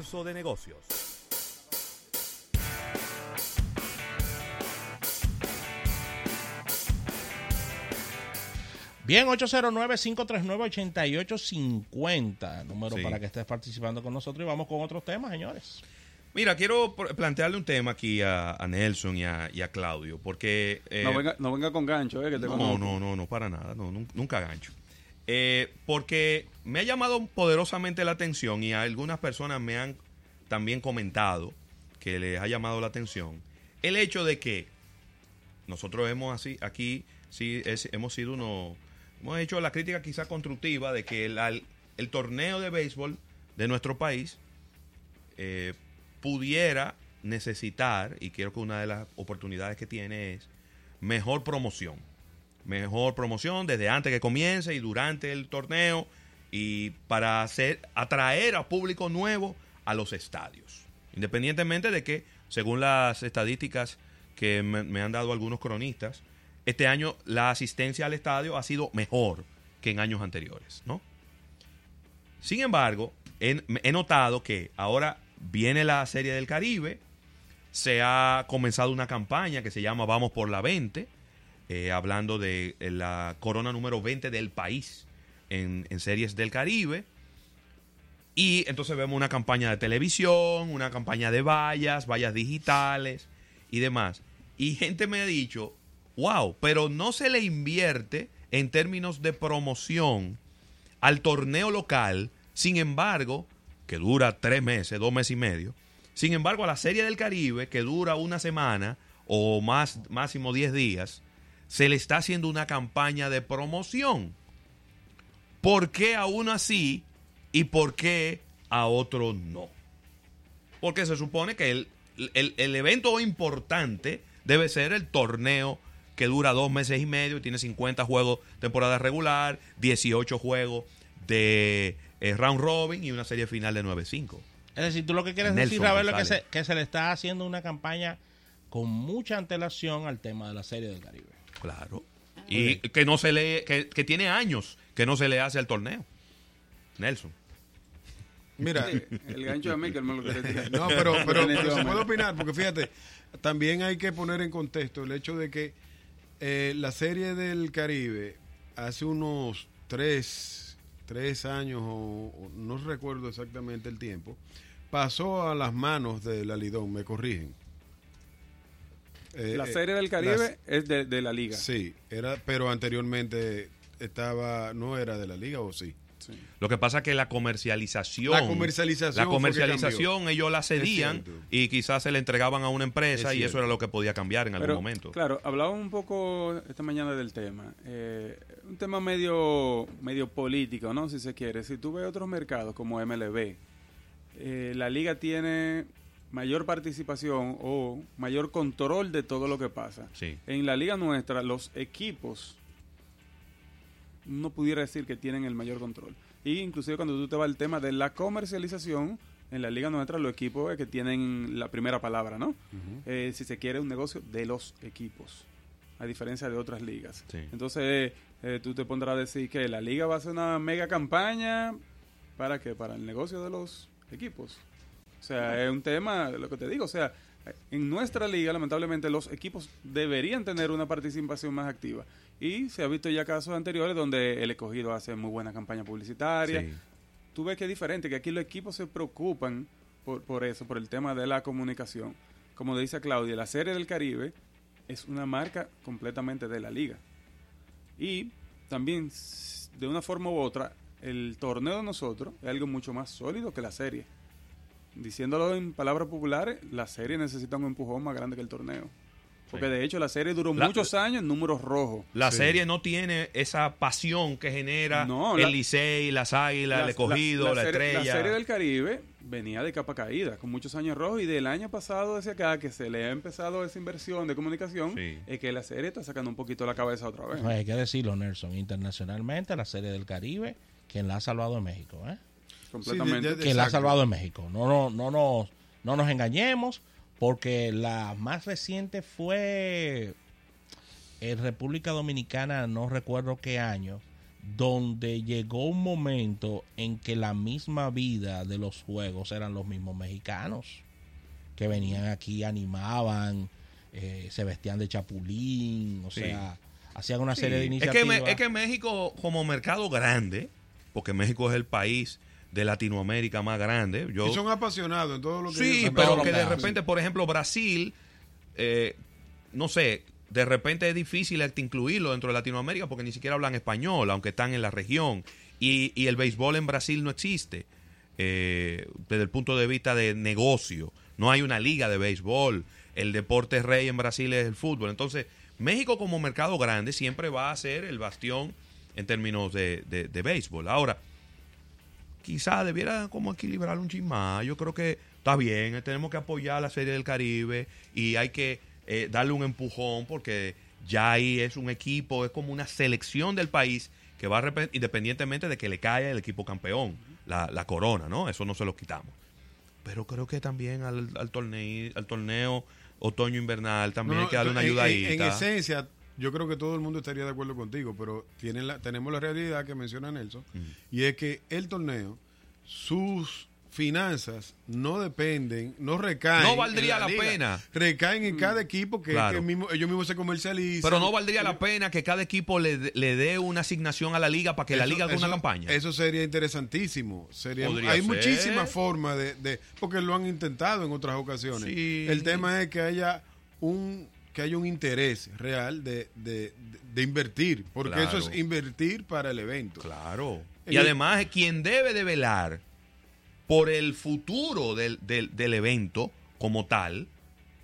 Universo de Negocios. Bien, 809-539-8850, número Sí. para que estés participando con nosotros y vamos con otros temas, señores. Mira, quiero plantearle un tema aquí a, a Nelson y a, y a Claudio, porque... eh, no, venga, no venga con gancho, eh, que te no, no, no, no, para nada, no, nun- nunca gancho. Eh, porque me ha llamado poderosamente la atención y algunas personas me han también comentado que les ha llamado la atención el hecho de que nosotros hemos así aquí sí es- hemos sido uno hemos hecho la crítica quizá constructiva de que el, al- el torneo de béisbol de nuestro país eh, pudiera necesitar y creo que una de las oportunidades que tiene es mejor promoción mejor promoción desde antes que comience y durante el torneo y para hacer atraer a público nuevo a los estadios. Independientemente de que, según las estadísticas que me, han dado algunos cronistas, este año la asistencia al estadio ha sido mejor que en años anteriores, ¿no? Sin embargo, he, he notado que ahora viene la Serie del Caribe, se ha comenzado una campaña que se llama Vamos por la 20, eh, hablando de eh, la corona número 20 del país en, en series del Caribe. Y entonces vemos una campaña de televisión, una campaña de vallas, vallas digitales y demás. Y gente me ha dicho, wow, pero no se le invierte en términos de promoción al torneo local, sin embargo, que dura tres meses, dos meses y medio, sin embargo, a la Serie del Caribe, que dura una semana o más, máximo 10 días, se le está haciendo una campaña de promoción. ¿Por qué a uno así y por qué a otro no? Porque se supone que el, el- el evento importante debe ser el torneo que dura dos meses y medio y tiene 50 juegos temporada regular, 18 juegos de eh, round robin y una serie final de 9-5. Es decir, tú lo que quieres Nelson decir, Ravelo, es que se, que se le está haciendo una campaña con mucha antelación al tema de la Serie del Caribe. Claro. Y que no se le, que, que tiene años que no se le hace al torneo. Nelson. Mira, El gancho de Mikel me lo quería tirar. No, pero, pero, pero se puede opinar, porque fíjate, también hay que poner en contexto el hecho de que eh, la serie del Caribe hace unos tres, tres años, o, o no recuerdo exactamente el tiempo, pasó a las manos de la Lidón, me corrigen. Eh, La eh, serie del Caribe es de, de la liga. Sí, era, pero anteriormente estaba, no era de la liga o sí. Sí. Lo que pasa es que la comercialización. La comercialización La comercialización ellos la cedían y quizás se le entregaban a una empresa Es y eso era lo que podía cambiar en algún momento. Claro, hablaba un poco esta mañana del tema. Eh, un tema medio, medio político, ¿no? Si se quiere. Si tú ves otros mercados como MLB, eh, la liga tiene mayor participación o mayor control de todo lo que pasa. Sí. En la liga nuestra, los equipos no pudiera decir que tienen el mayor control. Y inclusive cuando tú te vas al tema de la comercialización, en la liga nuestra los equipos es que tienen la primera palabra, ¿no? Eh, si se quiere un negocio de los equipos, a diferencia de otras ligas. Sí. Entonces eh, tú te pondrás a decir que la liga va a hacer una mega campaña para que para el negocio de los equipos. O sea, es un tema, lo que te digo, o sea, en nuestra liga, lamentablemente, los equipos deberían tener una participación más activa. Y se ha visto ya casos anteriores donde el escogido hace muy buena campaña publicitaria. Sí. Tú ves que es diferente, que aquí los equipos se preocupan por, por eso, por el tema de la comunicación. Como dice Claudia, la Serie del Caribe es una marca completamente de la liga. Y también, de una forma u otra, el torneo de nosotros es algo mucho más sólido que la serie. Diciéndolo en palabras populares, la serie necesita un empujón más grande que el torneo. Porque Sí. de hecho la serie duró La- muchos años en números rojos. La Sí. serie no tiene esa pasión que genera No, el la- Licey, las Águilas, el escogido, la, serie, estrella. La serie del Caribe venía de capa caída, con muchos años rojos, y del año pasado hacia acá, que se le ha empezado esa inversión de comunicación, Sí. es que la serie está sacando un poquito la cabeza otra vez. No, hay que decirlo, Nelson, internacionalmente la Serie del Caribe, quien la ha salvado en México, ¿eh? Completamente. Sí, de- que la ha salvado en México. No, no, no, nos, no nos engañemos, porque la más reciente fue en República Dominicana, no recuerdo qué año, donde llegó un momento en que la misma vida de los juegos eran los mismos mexicanos, que venían aquí, animaban, eh, se vestían de chapulín, o Sí. sea, hacían una serie de es, iniciativas. que, es que México, como mercado grande, porque México es el país de Latinoamérica más grande. Yo, Y son apasionados en todo lo que Sí, ellos pero que que de repente, por ejemplo, Brasil, eh, no sé, de repente es difícil incluirlo dentro de Latinoamérica porque ni siquiera hablan español, aunque están en la región. Y, y el béisbol en Brasil no existe eh, desde el punto de vista de negocio. No hay una liga de béisbol. El deporte rey en Brasil es el fútbol. Entonces, México como mercado grande siempre va a ser el bastión en términos de, de- de béisbol. Ahora, quizá debiera como equilibrar un chin más. Yo creo que está bien, eh, tenemos que apoyar la Serie del Caribe y hay que eh, darle un empujón porque ya ahí es un equipo, es como una selección del país que va a independientemente de que le caiga el equipo campeón, la, la corona, ¿no? Eso no se lo quitamos. Pero creo que también al, al torneo, al torneo otoño-invernal también No, hay que darle una en- en- ayudadita. En, esencia, yo creo que todo el mundo estaría de acuerdo contigo, pero tienen la, tenemos la realidad que menciona Nelson, y es que el torneo, sus finanzas no dependen, no recaen. No valdría la pena. Recaen en cada equipo que, Claro. que mismo- ellos mismos se comercializan. Pero no valdría la pena que cada equipo le, le dé una asignación a la liga para que la liga haga una campaña. Eso sería interesantísimo. Sería, Podría hay ser. muchísimas formas de, de- porque lo han intentado en otras ocasiones. Sí. El tema es que haya un que haya un interés real de, de- de invertir, porque Claro. eso es invertir para el evento. Claro. Y- Y además, quien debe de velar por el futuro del, del- del evento como tal,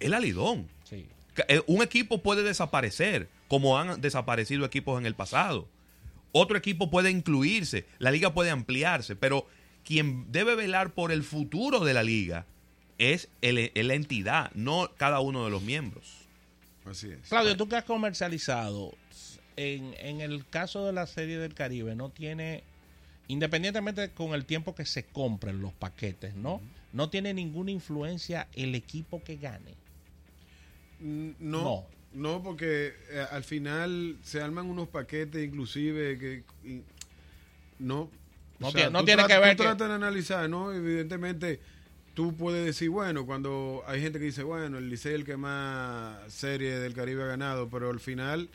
es la Lidón. Sí. Eh, Un equipo puede desaparecer, como han desaparecido equipos en el pasado. Otro equipo puede incluirse, la liga puede ampliarse, pero quien debe velar por el futuro de la liga es, el- es la entidad, no cada uno de los miembros. Así es. Claudio, tú que has comercializado, en, en el caso de la serie del Caribe, no tiene, independientemente con el tiempo que se compren los paquetes, ¿no? No tiene ninguna influencia el equipo que gane. Mm, No, No. no, porque eh, al final se arman unos paquetes inclusive que y- no No tiene- no tiene que ver tú que- tratas de analizar, ¿no? Evidentemente tú puedes decir, bueno, cuando hay gente que dice, bueno, el Licey es el que más serie del Caribe ha ganado, pero al final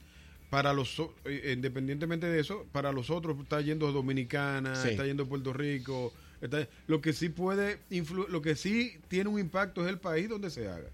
para los eh, independientemente de eso, para los otros está yendo Dominicana, Sí. está yendo Puerto Rico, está- lo que sí puede influ- lo que sí tiene un impacto es el país donde se haga.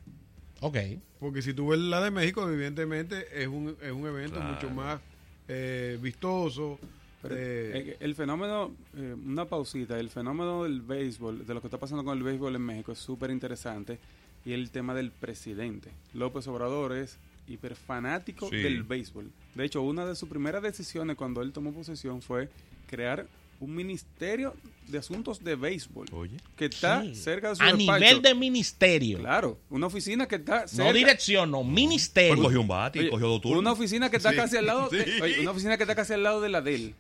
Ok. Porque si tú ves la de México, evidentemente es un, es un evento Claro. mucho más eh, vistoso. Pero, eh, eh, el fenómeno, eh, una pausita, el fenómeno del béisbol, de lo que está pasando con el béisbol en México es súper interesante y el tema del presidente. López Obrador es hiperfanático Sí. del béisbol. De hecho, una de sus primeras decisiones cuando él tomó posesión fue crear un ministerio de asuntos de béisbol Oye. que está Sí. cerca de su A despacho. nivel de ministerio. Claro, una oficina que está cerca. No dirección, no, ministerio. Pues cogió un bate Oye, cogió dos turnos. Una oficina que está Sí, casi al lado, de- oye, una oficina que está casi al lado de la de él.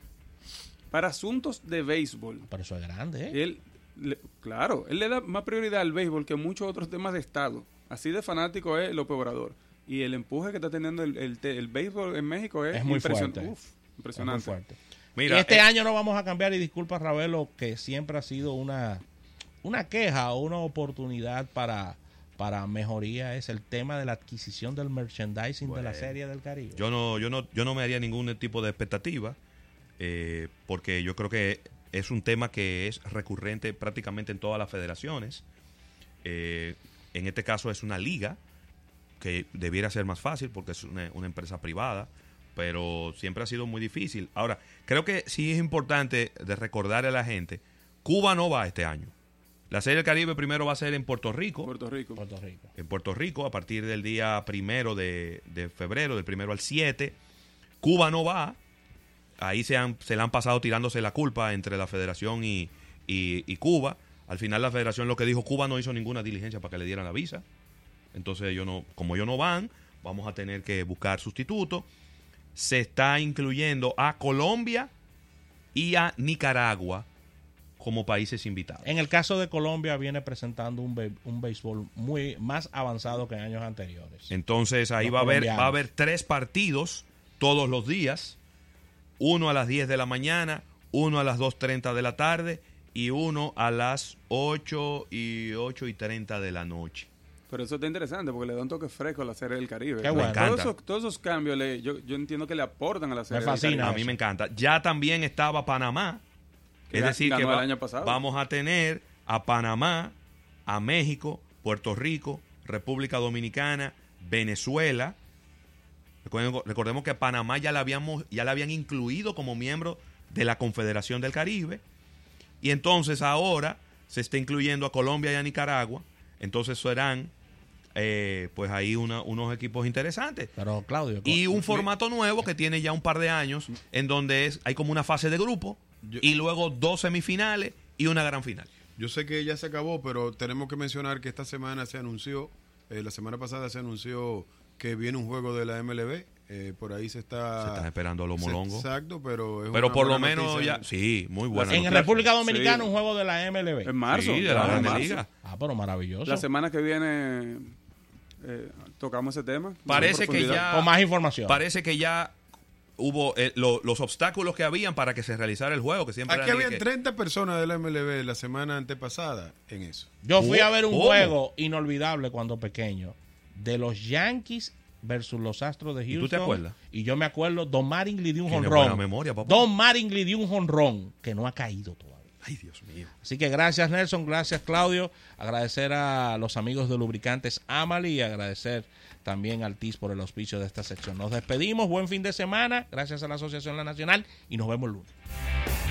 Para asuntos de béisbol. Pero eso es grande, ¿eh? Él, le- claro, él le da más prioridad al béisbol que muchos otros temas de Estado. Así de fanático es López Obrador. Y el empuje que está teniendo el, el, te- el béisbol en México es, Es muy impresion- fuerte. Uf, Es muy impresionante. fuerte. Mira, y este eh, año no vamos a cambiar, y disculpa Ravelo, que siempre ha sido una, una queja o una oportunidad para, para mejoría, es el tema de la adquisición del merchandising de la. Serie del Caribe. Yo no, yo no, yo no me haría ningún tipo de expectativa, eh, porque yo creo que es un tema que es recurrente prácticamente en todas las federaciones. Eh, en este caso es una liga que debiera ser más fácil porque es una, una empresa privada, pero siempre ha sido muy difícil. Ahora, creo que sí es importante de recordar a la gente, Cuba no va este año. La Serie del Caribe primero va a ser en Puerto Rico Puerto Rico. Puerto Rico. en Puerto Rico a partir del día primero de, de febrero, del primero al 7. Cuba no va. Ahí se, han, se le han pasado tirándose la culpa entre la federación y, y- y Cuba. Al final la federación lo que dijo, Cuba no hizo ninguna diligencia para que le dieran la visa. Entonces ellos no, como ellos no van, vamos a tener que buscar sustitutos. Se está incluyendo a Colombia y a Nicaragua como países invitados. En el caso de Colombia viene presentando un, be- un béisbol muy más avanzado que en años anteriores. Entonces ahí Los va a haber va a haber tres partidos todos los días uno a las 10 de la mañana, uno a las 2.30 de la tarde y uno a las 8 y 8 y 30 de la noche. Pero eso está interesante porque le da un toque fresco a la serie del Caribe. Qué bueno. Me Todos esos, todos esos cambios le- yo, yo entiendo que le aportan a la serie. del fascina. A Caribe. mí me encanta. Ya también estaba Panamá. Es Ga- decir, que va- año pasado. vamos a tener a Panamá, a México, Puerto Rico, República Dominicana, Venezuela. Recordemos que Panamá ya la habíamos, ya la habían incluido como miembro de la Confederación del Caribe. Y entonces ahora se está incluyendo a Colombia y a Nicaragua. Entonces serán eh, pues ahí una- unos equipos interesantes. Pero Claudio, Y un formato nuevo que tiene ya un par de años, en donde es, hay como una fase de grupo Yo- y luego dos semifinales y una gran final. Yo sé que ya se acabó, pero tenemos que mencionar que esta semana se anunció, eh, la semana pasada se anunció que viene un juego de la MLB. eh, por ahí se está... Se están esperando a los molongos. Exacto, pero... es Pero una por lo menos ya, sí, muy buena. en noticia. República Dominicana Sí. un juego de la MLB. En marzo. Sí, de la en marzo. Liga. Ah, pero maravilloso. La semana que viene eh, tocamos ese tema. Parece en que ya- Con más información. Parece que ya hubo eh, lo- los obstáculos que habían para que se realizara el juego, que siempre Aquí habían que- 30 personas de la MLB la semana antepasada en eso. Yo fui a ver un ¿Cómo? juego inolvidable cuando pequeño de los Yankees versus los Astros de ¿Y Houston. tú te acuerdas? Y yo me acuerdo, Don Maringly dio un buena memoria, papá. Don Maringly dio un jonrón que no ha caído todavía. Ay, Dios mío. Así que gracias Nelson, gracias Claudio, agradecer a los amigos de Lubricantes Amali y agradecer también al TIS por el auspicio de esta sección. Nos despedimos, buen fin de semana, gracias a la Asociación La Nacional y nos vemos el lunes.